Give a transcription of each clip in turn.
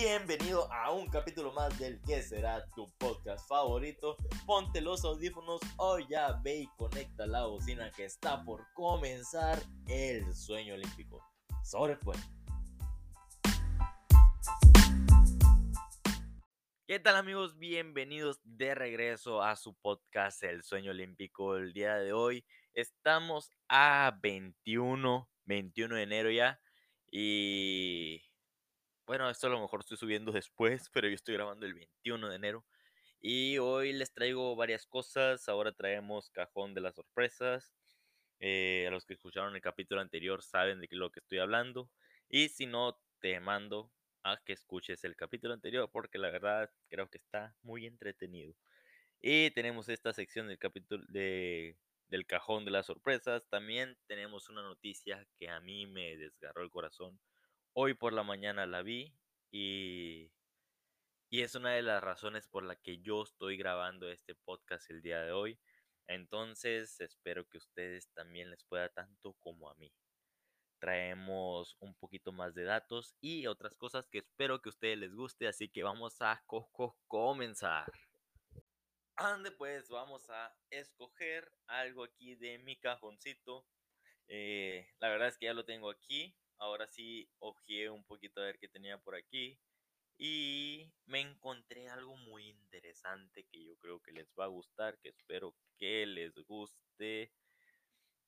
Bienvenido a un capítulo más del que será tu podcast favorito. Ponte los audífonos o ya ve y conecta la bocina que está por comenzar el sueño olímpico. Sobre pues. ¿Qué tal amigos? Bienvenidos de regreso a su podcast El Sueño Olímpico. El día de hoy estamos a 21, 21 de enero ya. Y bueno, esto a lo mejor estoy subiendo después, pero yo estoy grabando el 21 de enero. Y hoy les traigo varias cosas. Ahora traemos cajón de las sorpresas. Eh, a los que escucharon el capítulo anterior saben de lo que estoy hablando. Y si no, te mando a que escuches el capítulo anterior porque la verdad creo que está muy entretenido. Y tenemos esta sección del capítulo de, del cajón de las sorpresas. También tenemos una noticia que a mí me desgarró el corazón. Hoy por la mañana la vi y, y es una de las razones por la que yo estoy grabando este podcast el día de hoy. Entonces espero que ustedes también les pueda tanto como a mí traemos un poquito más de datos y otras cosas que espero que a ustedes les guste, así que vamos a comenzar. Ande pues, vamos a escoger algo aquí de mi cajoncito. Eh, la verdad es que ya lo tengo aquí. Ahora sí ojeé un poquito a ver qué tenía por aquí. Y me encontré algo muy interesante que yo creo que les va a gustar, que espero que les guste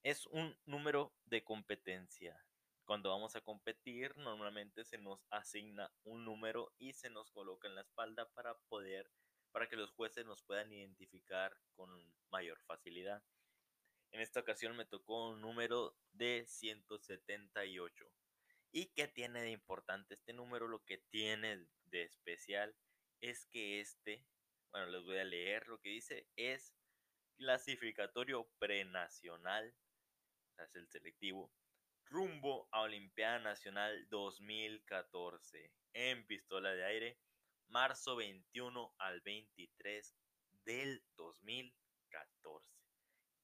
es un número de competencia. Cuando vamos a competir, normalmente se nos asigna un número y se nos coloca en la espalda para poder, para que los jueces nos puedan identificar con mayor facilidad. En esta ocasión me tocó un número de 178. ¿Y qué tiene de importante este número? Lo que tiene de especial es que este, bueno, les voy a leer lo que dice, es clasificatorio prenacional es el selectivo, rumbo a Olimpiada Nacional 2014 en pistola de aire, marzo 21 al 23 del 2014.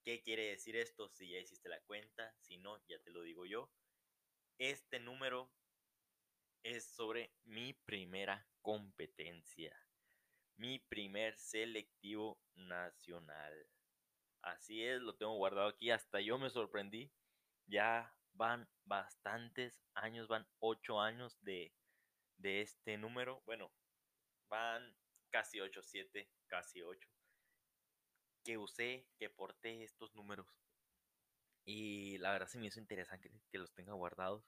¿Qué quiere decir esto? Si ya hiciste la cuenta, si no, ya te lo digo yo. Este número es sobre mi primera competencia, mi primer selectivo nacional. Así es, lo tengo guardado aquí. Hasta yo me sorprendí. Ya van bastantes años, van ocho años de, de este número. Bueno, van casi ocho, siete, casi ocho. Que usé, que porté estos números. Y la verdad se me hizo interesante que, los tenga guardados.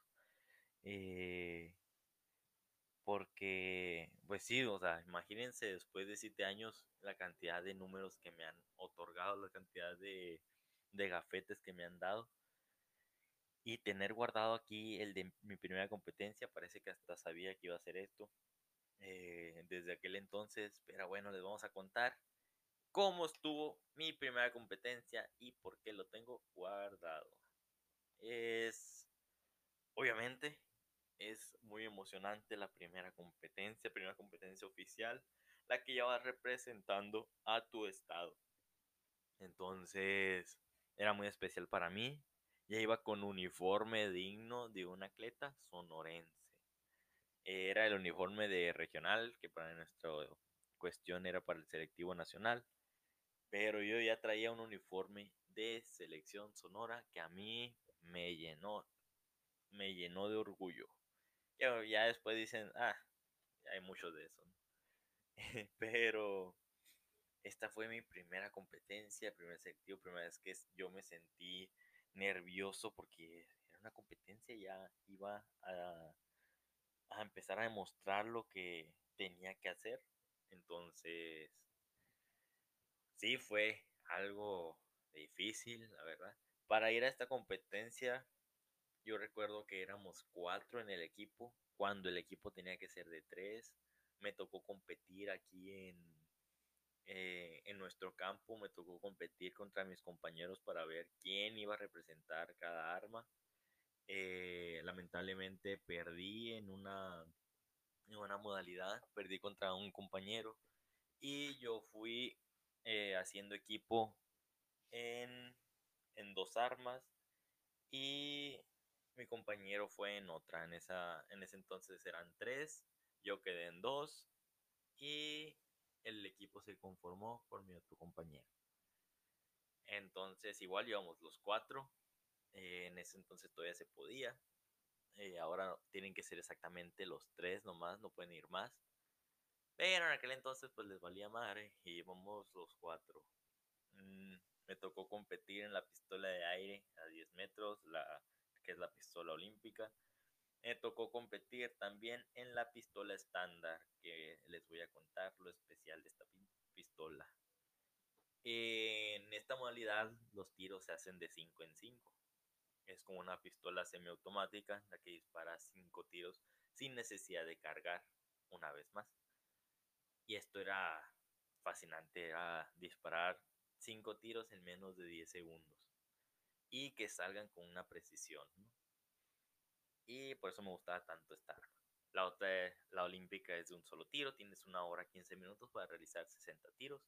Eh, porque, pues sí, o sea, imagínense después de siete años la cantidad de números que me han otorgado, la cantidad de, de gafetes que me han dado. Y tener guardado aquí el de mi primera competencia, parece que hasta sabía que iba a hacer esto eh, desde aquel entonces. Pero bueno, les vamos a contar cómo estuvo mi primera competencia y por qué lo tengo guardado. Es, obviamente, es muy emocionante la primera competencia, primera competencia oficial, la que ya va representando a tu estado. Entonces, era muy especial para mí. Ya iba con uniforme digno de un atleta sonorense. Era el uniforme de regional, que para nuestra cuestión era para el selectivo nacional. Pero yo ya traía un uniforme de selección sonora que a mí me llenó, me llenó de orgullo. Ya, después dicen, ah, hay mucho de eso. Pero esta fue mi primera competencia, primer selectivo, primera vez que yo me sentí nervioso porque era una competencia, ya iba a empezar a demostrar lo que tenía que hacer. Entonces, sí fue algo difícil, la verdad. Para ir a esta competencia yo recuerdo que éramos cuatro en el equipo, cuando el equipo tenía que ser de tres. Me tocó competir aquí en, eh, en nuestro campo, me tocó competir contra mis compañeros para ver quién iba a representar cada arma. Eh, lamentablemente perdí en una, en una modalidad, perdí contra un compañero y yo fui eh, haciendo equipo en, en dos armas y mi compañero fue en otra, en, esa, en ese entonces eran tres, yo quedé en dos y el equipo se conformó por mi otro compañero. Entonces igual íbamos los cuatro. Eh, en ese entonces todavía se podía. Eh, ahora tienen que ser exactamente los tres nomás, no pueden ir más. Pero en aquel entonces pues les valía madre y íbamos los cuatro. Mm, me tocó competir en la pistola de aire a 10 metros, la, que es la pistola olímpica. Me tocó competir también en la pistola estándar, que les voy a contar lo especial de esta pistola. En esta modalidad los tiros se hacen de 5 en 5. Es como una pistola semiautomática, la que dispara 5 tiros sin necesidad de cargar una vez más. Y esto era fascinante, disparar 5 tiros en menos de 10 segundos. Y que salgan con una precisión. Y por eso me gustaba tanto esta La otra, la olímpica, es de un solo tiro. Tienes una hora 15 minutos para realizar 60 tiros.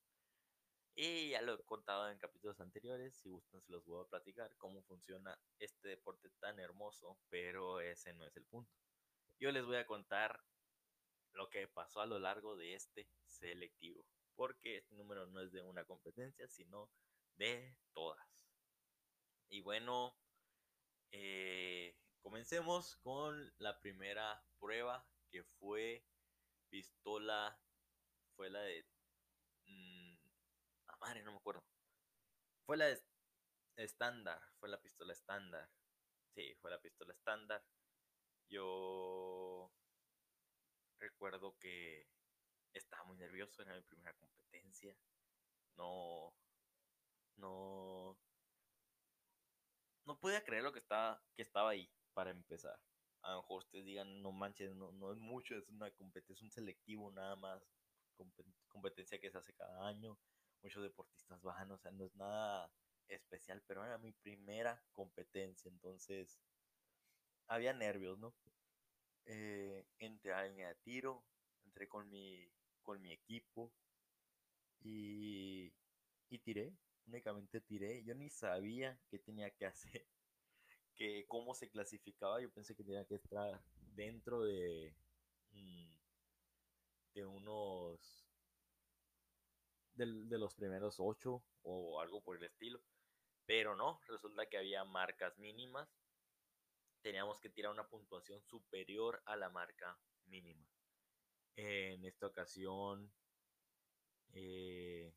Y ya lo he contado en capítulos anteriores, si gustan se los voy a platicar cómo funciona este deporte tan hermoso, pero ese no es el punto. Yo les voy a contar lo que pasó a lo largo de este selectivo, porque este número no es de una competencia, sino de todas. Y bueno, eh, comencemos con la primera prueba que fue pistola, fue la de madre, no me acuerdo. Fue la estándar, fue la pistola estándar. Sí, fue la pistola estándar. Yo recuerdo que estaba muy nervioso, era mi primera competencia. No, no, no podía creer lo que estaba, que estaba ahí para empezar. A lo mejor ustedes digan, no manches, no, no es mucho, es una competencia, es un selectivo nada más, competencia que se hace cada año muchos deportistas bajan, o sea, no es nada especial, pero era mi primera competencia, entonces había nervios, ¿no? Eh, entré a de tiro, entré con mi, con mi equipo y, y tiré, únicamente tiré, yo ni sabía qué tenía que hacer, que cómo se clasificaba, yo pensé que tenía que estar dentro de, mm, de unos de, los primeros ocho o algo por el estilo. Pero no, resulta que había marcas mínimas. Teníamos que tirar una puntuación superior a la marca mínima. En esta ocasión eh,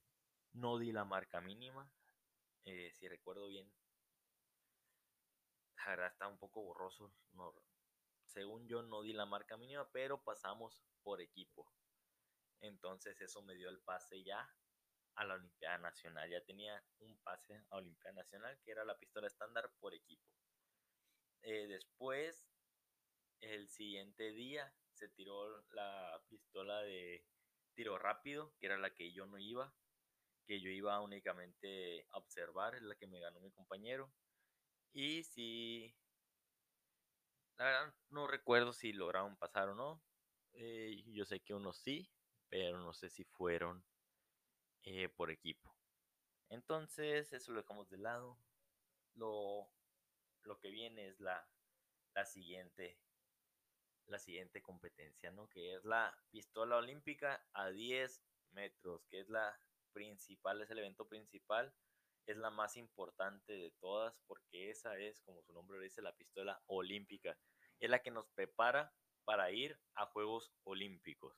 no di la marca mínima. Eh, si recuerdo bien, la está un poco borroso. No, según yo no di la marca mínima, pero pasamos por equipo. Entonces eso me dio el pase ya a la Olimpiada Nacional. Ya tenía un pase a Olimpiada Nacional que era la pistola estándar por equipo. Eh, después, el siguiente día, se tiró la pistola de tiro rápido, que era la que yo no iba, que yo iba únicamente a observar, es la que me ganó mi compañero. Y si, la verdad no recuerdo si lograron pasar o no. Eh, yo sé que unos sí, pero no sé si fueron eh, por equipo. Entonces, eso lo dejamos de lado. Lo, lo que viene es la, la siguiente la siguiente competencia, ¿no? Que es la pistola olímpica a 10 metros, que es la principal, es el evento principal, es la más importante de todas porque esa es, como su nombre lo dice, la pistola olímpica. Es la que nos prepara para ir a Juegos Olímpicos.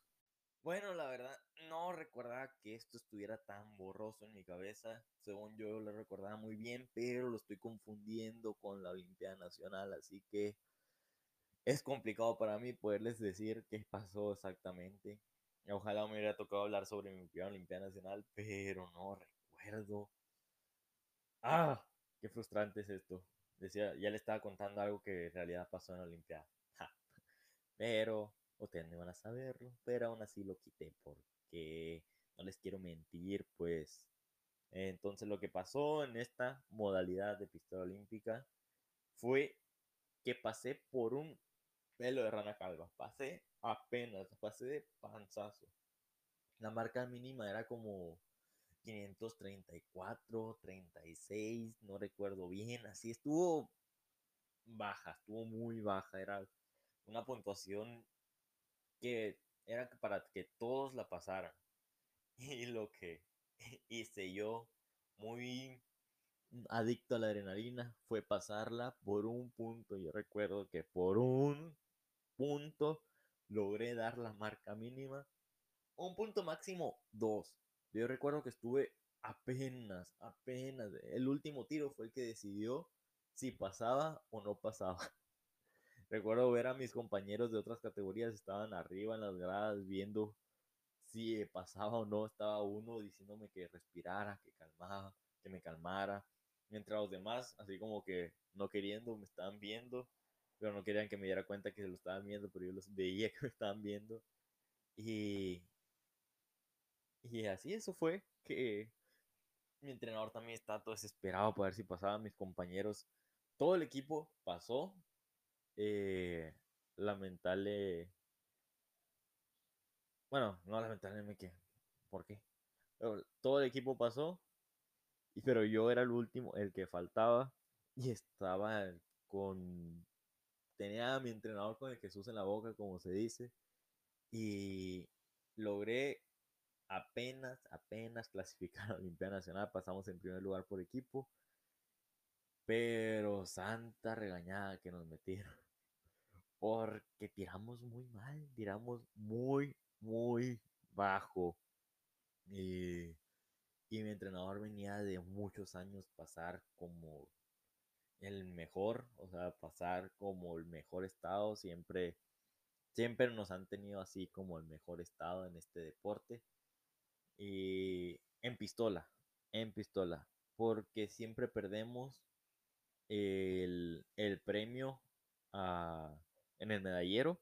Bueno, la verdad, no recordaba que esto estuviera tan borroso en mi cabeza. Según yo lo recordaba muy bien, pero lo estoy confundiendo con la Olimpiada Nacional, así que es complicado para mí poderles decir qué pasó exactamente. Ojalá me hubiera tocado hablar sobre mi primera Olimpiada Nacional, pero no recuerdo. ¡Ah! Qué frustrante es esto. Decía, ya le estaba contando algo que en realidad pasó en la Olimpiada. Pero ustedes no van a saberlo, pero aún así lo quité porque no les quiero mentir, pues. Entonces lo que pasó en esta modalidad de pistola olímpica fue que pasé por un pelo de rana calva. Pasé apenas, pasé de panzazo. La marca mínima era como 534, 36, no recuerdo bien. Así estuvo baja, estuvo muy baja. Era una puntuación que era para que todos la pasaran. Y lo que hice yo, muy adicto a la adrenalina, fue pasarla por un punto. Yo recuerdo que por un punto logré dar la marca mínima. Un punto máximo, dos. Yo recuerdo que estuve apenas, apenas. El último tiro fue el que decidió si pasaba o no pasaba. Recuerdo ver a mis compañeros de otras categorías, estaban arriba en las gradas viendo si pasaba o no. Estaba uno diciéndome que respirara, que calmaba, que me calmara. Mientras los demás, así como que no queriendo, me estaban viendo, pero no querían que me diera cuenta que se lo estaban viendo, pero yo los veía que me estaban viendo. Y, y así eso fue que mi entrenador también estaba todo desesperado para ver si pasaban mis compañeros. Todo el equipo pasó. Eh, lamentable. Bueno, no lamentablemente. ¿Por qué? todo el equipo pasó. Pero yo era el último, el que faltaba. Y estaba con. Tenía a mi entrenador con el Jesús en la boca, como se dice. Y logré apenas, apenas clasificar a la Olimpiada Nacional, pasamos en primer lugar por equipo, pero santa regañada que nos metieron, porque tiramos muy mal, tiramos muy, muy bajo. Y, y mi entrenador venía de muchos años pasar como el mejor, o sea, pasar como el mejor estado, siempre, siempre nos han tenido así como el mejor estado en este deporte. Y en pistola, en pistola, porque siempre perdemos el, premio en el medallero,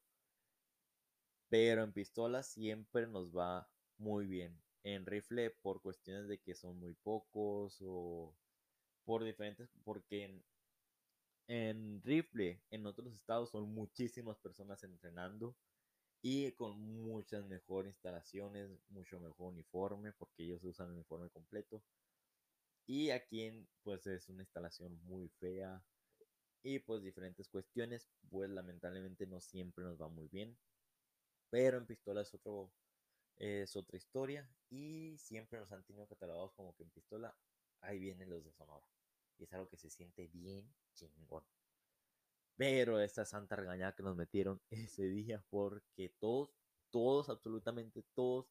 pero en pistola siempre nos va muy bien. En rifle por cuestiones de que son muy pocos o por diferentes, porque en, rifle en otros estados son muchísimas personas entrenando y con muchas mejores instalaciones, mucho mejor uniforme, porque ellos usan el uniforme completo. Y aquí pues es una instalación muy fea y pues diferentes cuestiones, pues lamentablemente no siempre nos va muy bien. Pero en pistola es, otro, es otra historia y siempre nos han tenido catalogados como que en pistola ahí vienen los de Sonora. Y es algo que se siente bien chingón. Pero esta santa regañada que nos metieron ese día porque todos, todos, absolutamente todos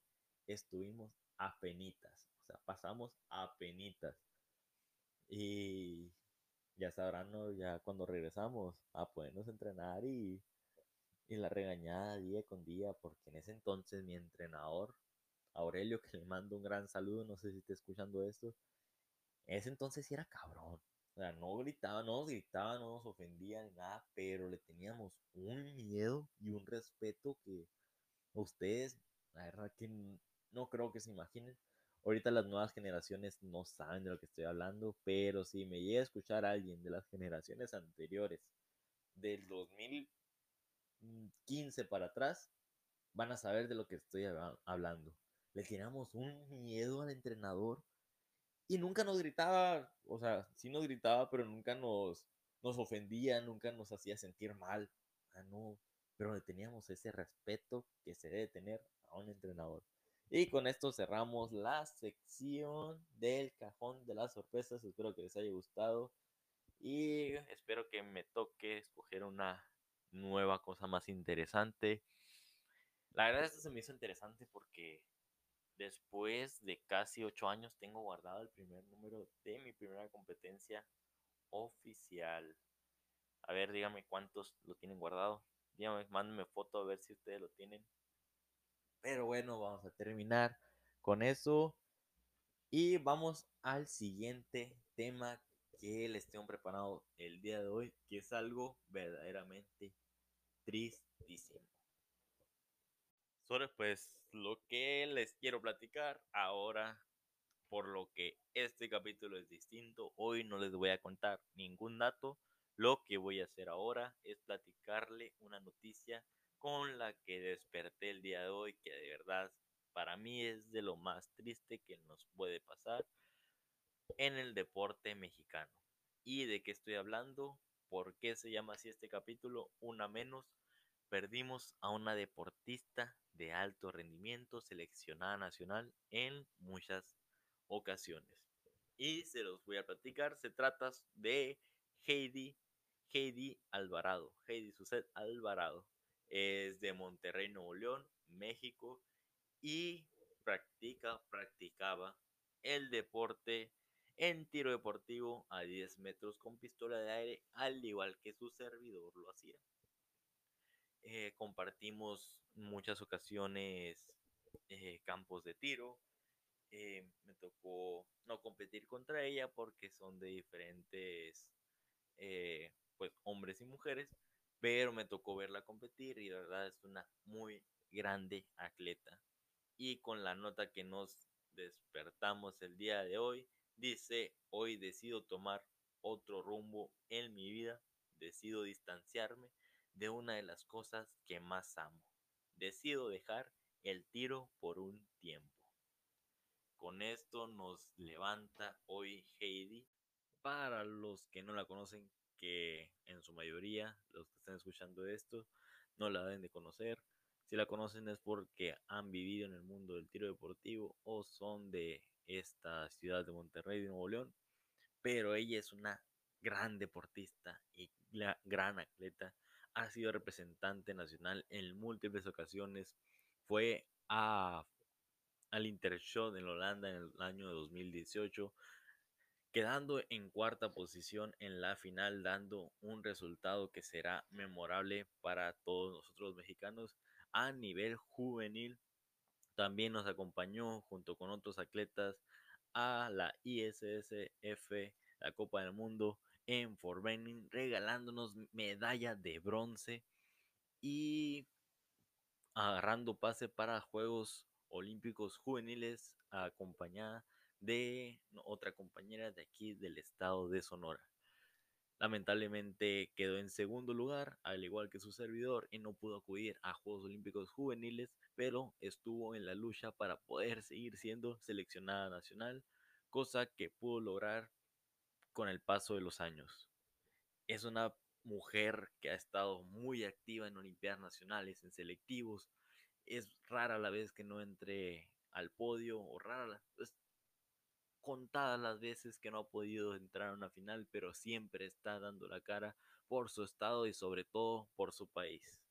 estuvimos a penitas. O sea, pasamos a penitas. Y ya sabrán, ¿no? Ya cuando regresamos a podernos entrenar y, y la regañada día con día, porque en ese entonces mi entrenador, Aurelio, que le mando un gran saludo, no sé si está escuchando esto, en ese entonces sí era cabrón. O sea, no gritaba, no nos gritaba, no nos ofendía ni nada, pero le teníamos un miedo y un respeto que ustedes, la verdad que no creo que se imaginen. Ahorita las nuevas generaciones no saben de lo que estoy hablando, pero si me llega a escuchar alguien de las generaciones anteriores, del 2015 para atrás, van a saber de lo que estoy hablando. Le teníamos un miedo al entrenador y nunca nos gritaba, o sea, sí nos gritaba, pero nunca nos, nos ofendía, nunca nos hacía sentir mal. Ah, no, pero le teníamos ese respeto que se debe tener a un entrenador. Y con esto cerramos la sección del cajón de las sorpresas. Espero que les haya gustado. Y espero que me toque escoger una nueva cosa más interesante. La verdad, esto se me hizo interesante porque Después de casi ocho años tengo guardado el primer número de mi primera competencia oficial. A ver, díganme cuántos lo tienen guardado. Díganme, mándenme foto a ver si ustedes lo tienen. Pero bueno, vamos a terminar con eso. Y vamos al siguiente tema que les tengo preparado el día de hoy, que es algo verdaderamente tristísimo. Sobre pues lo que les quiero platicar ahora, por lo que este capítulo es distinto, hoy no les voy a contar ningún dato. Lo que voy a hacer ahora es platicarle una noticia con la que desperté el día de hoy, que de verdad para mí es de lo más triste que nos puede pasar en el deporte mexicano. ¿Y de qué estoy hablando? ¿Por qué se llama así este capítulo? Una menos perdimos a una deportista de alto rendimiento seleccionada nacional en muchas ocasiones. Y se los voy a platicar. Se trata de Heidi, Heidi Alvarado. Heidi Suset Alvarado. Es de Monterrey, Nuevo León, México. Y practica, practicaba el deporte en tiro deportivo a 10 metros con pistola de aire, al igual que su servidor lo hacía. Eh, compartimos muchas ocasiones eh, campos de tiro. Eh, me tocó no competir contra ella porque son de diferentes pues hombres y mujeres, pero me tocó verla competir y la verdad es una muy grande atleta. Y con la nota que nos despertamos el día de hoy, dice, hoy decido tomar otro rumbo en mi vida, decido distanciarme de una de las cosas que más amo. Decido dejar el tiro por un tiempo. Con esto nos levanta hoy Heidi. Para los que no la conocen, que en su mayoría, los que están escuchando esto, no la deben de conocer. Si la conocen es porque han vivido en el mundo del tiro deportivo o son de esta ciudad de Monterrey, de Nuevo León. Pero ella es una gran deportista y gran atleta ha sido representante nacional en múltiples ocasiones. Fue a, al Intershot en Holanda en el año 2018, quedando en cuarta posición en la final, dando un resultado que será memorable para todos nosotros mexicanos a nivel juvenil. También nos acompañó junto con otros atletas a la ISSF, la Copa del Mundo, en Fort regalándonos medalla de bronce y agarrando pase para Juegos Olímpicos Juveniles acompañada de otra compañera de aquí del estado de Sonora. Lamentablemente quedó en segundo lugar, al igual que su servidor, y no pudo acudir a Juegos Olímpicos Juveniles, pero estuvo en la lucha para poder seguir siendo seleccionada nacional, cosa que pudo lograr con el paso de los años. Es una mujer que ha estado muy activa en Olimpiadas Nacionales, en selectivos. Es rara la vez que no entre al podio, o rara, es contadas las veces que no ha podido entrar a una final, pero siempre está dando la cara por su estado y sobre todo por su país.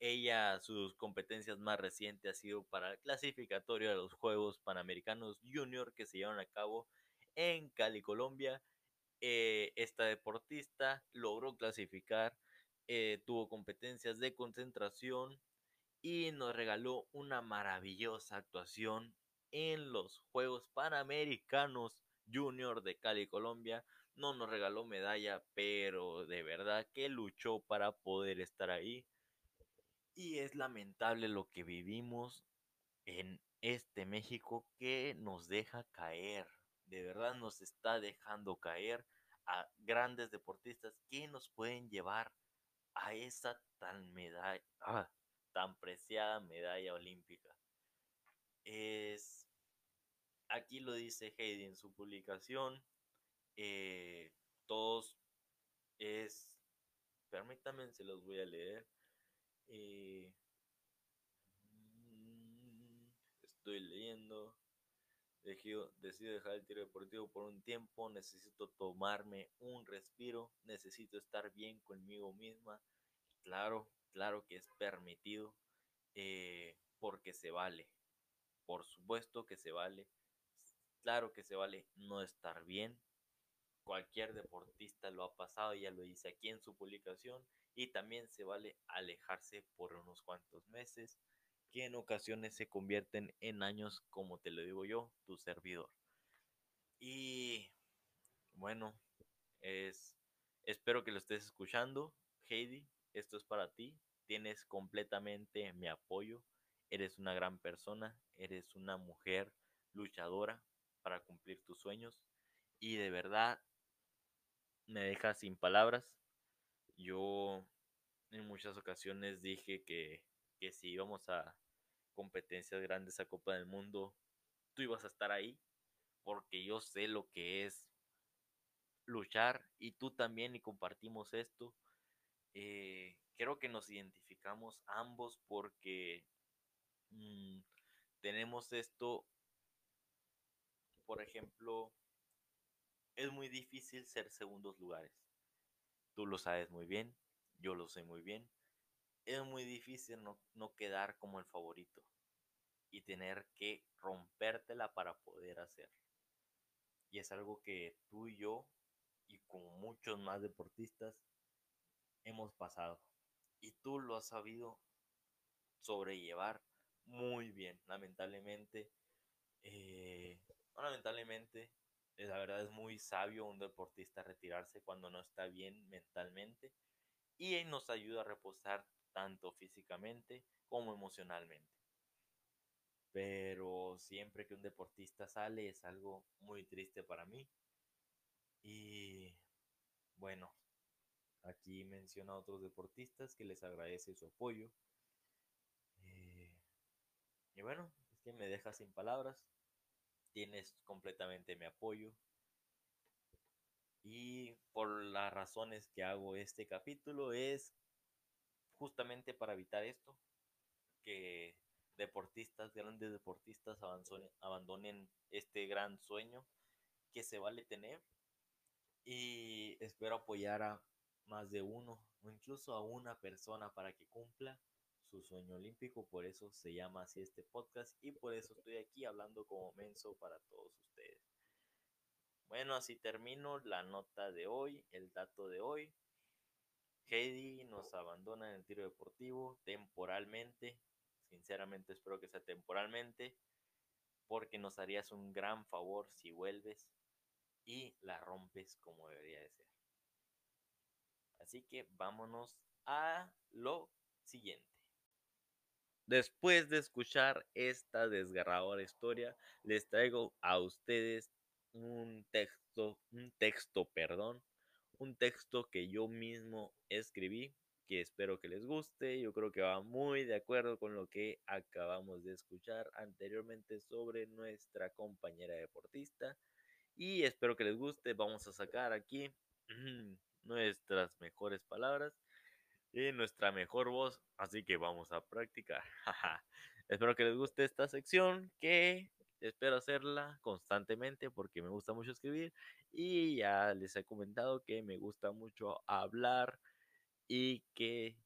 Ella, sus competencias más recientes ha sido para el clasificatorio de los Juegos Panamericanos Junior que se llevan a cabo en Cali, Colombia. Eh, esta deportista logró clasificar, eh, tuvo competencias de concentración y nos regaló una maravillosa actuación en los Juegos Panamericanos Junior de Cali, Colombia. No nos regaló medalla, pero de verdad que luchó para poder estar ahí. Y es lamentable lo que vivimos en este México que nos deja caer de verdad nos está dejando caer a grandes deportistas que nos pueden llevar a esa tan medalla, ah, tan preciada medalla olímpica. Es, aquí lo dice Heidi en su publicación, eh, todos es, permítanme, se los voy a leer. Eh, mm, estoy leyendo. Decido, dejar el tiro deportivo por un tiempo, necesito tomarme un respiro, necesito estar bien conmigo misma. Claro, claro que es permitido, eh, porque se vale. Por supuesto que se vale. Claro que se vale no estar bien. Cualquier deportista lo ha pasado, ya lo dice aquí en su publicación. Y también se vale alejarse por unos cuantos meses que en ocasiones se convierten en años, como te lo digo yo, tu servidor. Y bueno, es espero que lo estés escuchando, Heidi, esto es para ti, tienes completamente mi apoyo, eres una gran persona, eres una mujer luchadora para cumplir tus sueños y de verdad me dejas sin palabras. Yo en muchas ocasiones dije que que si íbamos a competencias grandes a Copa del Mundo, tú ibas a estar ahí, porque yo sé lo que es luchar y tú también y compartimos esto. eh, creo que nos identificamos ambos porque mm, tenemos esto, por ejemplo, es muy difícil ser segundos lugares. Tú lo sabes muy bien, yo lo sé muy bien. Es muy difícil no, no quedar como el favorito y tener que rompértela para poder hacer. Y es algo que tú y yo, y como muchos más deportistas, hemos pasado. Y tú lo has sabido sobrellevar muy bien. Lamentablemente, eh, lamentablemente, eh, la verdad es muy sabio un deportista retirarse cuando no está bien mentalmente y nos ayuda a reposar tanto físicamente como emocionalmente. Pero siempre que un deportista sale es algo muy triste para mí. Y bueno, aquí menciona a otros deportistas que les agradece su apoyo. Eh, y bueno, que me deja sin palabras. Tienes completamente mi apoyo. Y por las razones que hago este capítulo es justamente para evitar esto, que deportistas, grandes deportistas abandonen este gran sueño que se vale tener y espero apoyar a más de uno o incluso a una persona para que cumpla su sueño olímpico, por eso se llama así este podcast y por eso estoy aquí hablando como menso para todos ustedes. Bueno, así termino la nota de hoy, el dato de hoy. Heidi nos abandona en el tiro deportivo temporalmente. Sinceramente espero que sea temporalmente porque nos harías un gran favor si vuelves y la rompes como debería de ser. Así que vámonos a lo siguiente. Después de escuchar esta desgarradora historia, les traigo a ustedes un texto, un texto, perdón, un texto que yo mismo escribí, que espero que les guste. Yo creo que va muy de acuerdo con lo que acabamos de escuchar anteriormente sobre nuestra compañera deportista. Y espero que les guste. Vamos a sacar aquí nuestras mejores palabras y nuestra mejor voz. Así que vamos a practicar. espero que les guste esta sección que espero hacerla constantemente porque me gusta mucho escribir y ya les he comentado que me gusta mucho hablar y que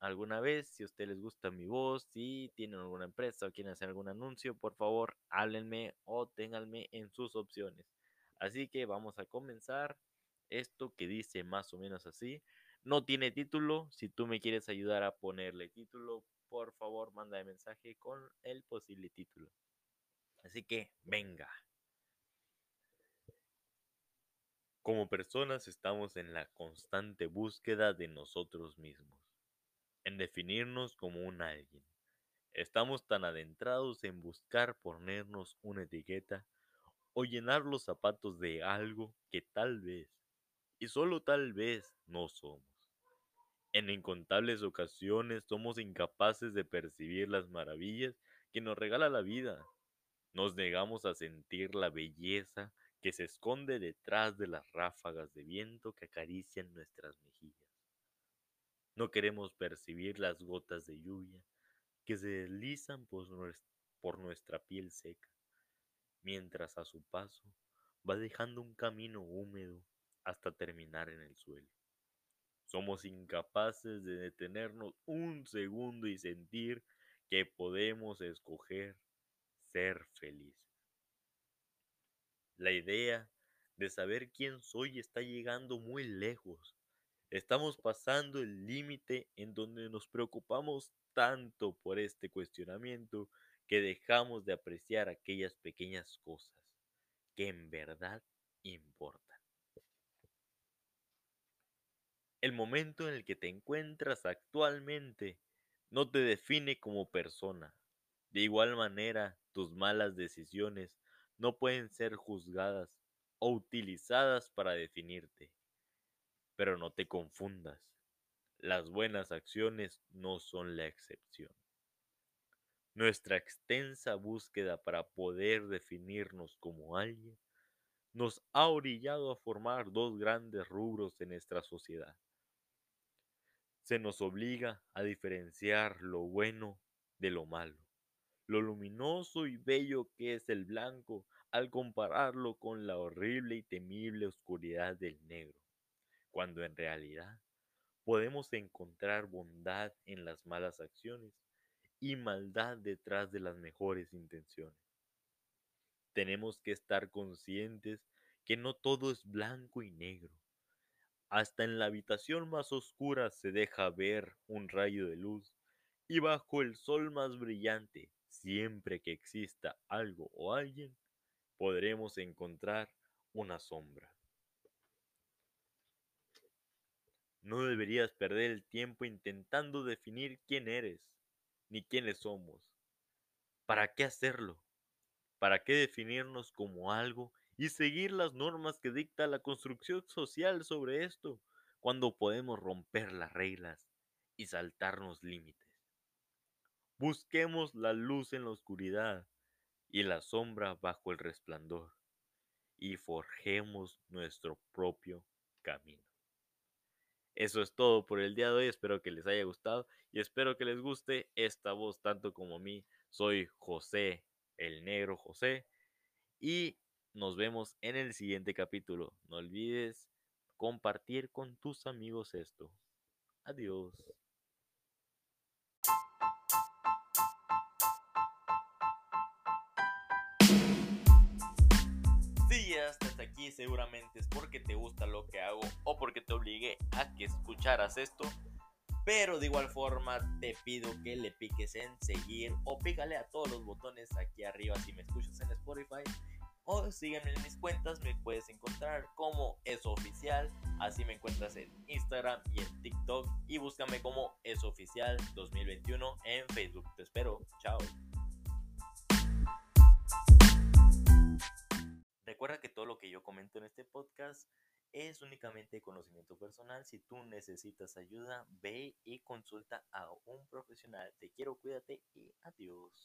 alguna vez, si a ustedes les gusta mi voz, si tienen alguna empresa o quieren hacer algún anuncio, por favor, háblenme o ténganme en sus opciones. Así que vamos a comenzar esto que dice más o menos así. No tiene título. Si tú me quieres ayudar a ponerle título, por favor, manda mensaje con el posible título. Así que venga. Como personas estamos en la constante búsqueda de nosotros mismos, en definirnos como un alguien. Estamos tan adentrados en buscar ponernos una etiqueta o llenar los zapatos de algo que tal vez, y solo tal vez, no somos. En incontables ocasiones somos incapaces de percibir las maravillas que nos regala la vida. Nos negamos a sentir la belleza que se esconde detrás de las ráfagas de viento que acarician nuestras mejillas. No queremos percibir las gotas de lluvia que se deslizan por nuestra piel seca, mientras a su paso va dejando un camino húmedo hasta terminar en el suelo. Somos incapaces de detenernos un segundo y sentir que podemos escoger ser felices. La idea de saber quién soy está llegando muy lejos. Estamos pasando el límite en donde nos preocupamos tanto por este cuestionamiento que dejamos de apreciar aquellas pequeñas cosas que en verdad importan. El momento en el que te encuentras actualmente no te define como persona. De igual manera, tus malas decisiones no pueden ser juzgadas o utilizadas para definirte. Pero no te confundas, las buenas acciones no son la excepción. Nuestra extensa búsqueda para poder definirnos como alguien nos ha orillado a formar dos grandes rubros en nuestra sociedad. Se nos obliga a diferenciar lo bueno de lo malo, lo luminoso y bello que es el blanco al compararlo con la horrible y temible oscuridad del negro, cuando en realidad podemos encontrar bondad en las malas acciones y maldad detrás de las mejores intenciones. Tenemos que estar conscientes que no todo es blanco y negro. Hasta en la habitación más oscura se deja ver un rayo de luz y bajo el sol más brillante, siempre que exista algo o alguien, podremos encontrar una sombra. No deberías perder el tiempo intentando definir quién eres, ni quiénes somos. ¿Para qué hacerlo? ¿Para qué definirnos como algo y seguir las normas que dicta la construcción social sobre esto, cuando podemos romper las reglas y saltarnos límites? Busquemos la luz en la oscuridad y la sombra bajo el resplandor, y forjemos nuestro propio camino. Eso es todo por el día de hoy, espero que les haya gustado y espero que les guste esta voz tanto como a mí. Soy José, el negro José, y nos vemos en el siguiente capítulo. No olvides compartir con tus amigos esto. Adiós. hasta aquí seguramente es porque te gusta lo que hago o porque te obligué a que escucharas esto. Pero de igual forma te pido que le piques en seguir o pícale a todos los botones aquí arriba si me escuchas en Spotify. O sígueme en mis cuentas, me puedes encontrar como eso oficial. Así me encuentras en Instagram y en TikTok. Y búscame como eso oficial 2021 en Facebook. Te espero. Chao. Recuerda que todo lo que yo comento en este podcast es únicamente conocimiento personal. Si tú necesitas ayuda, ve y consulta a un profesional. Te quiero, cuídate y adiós.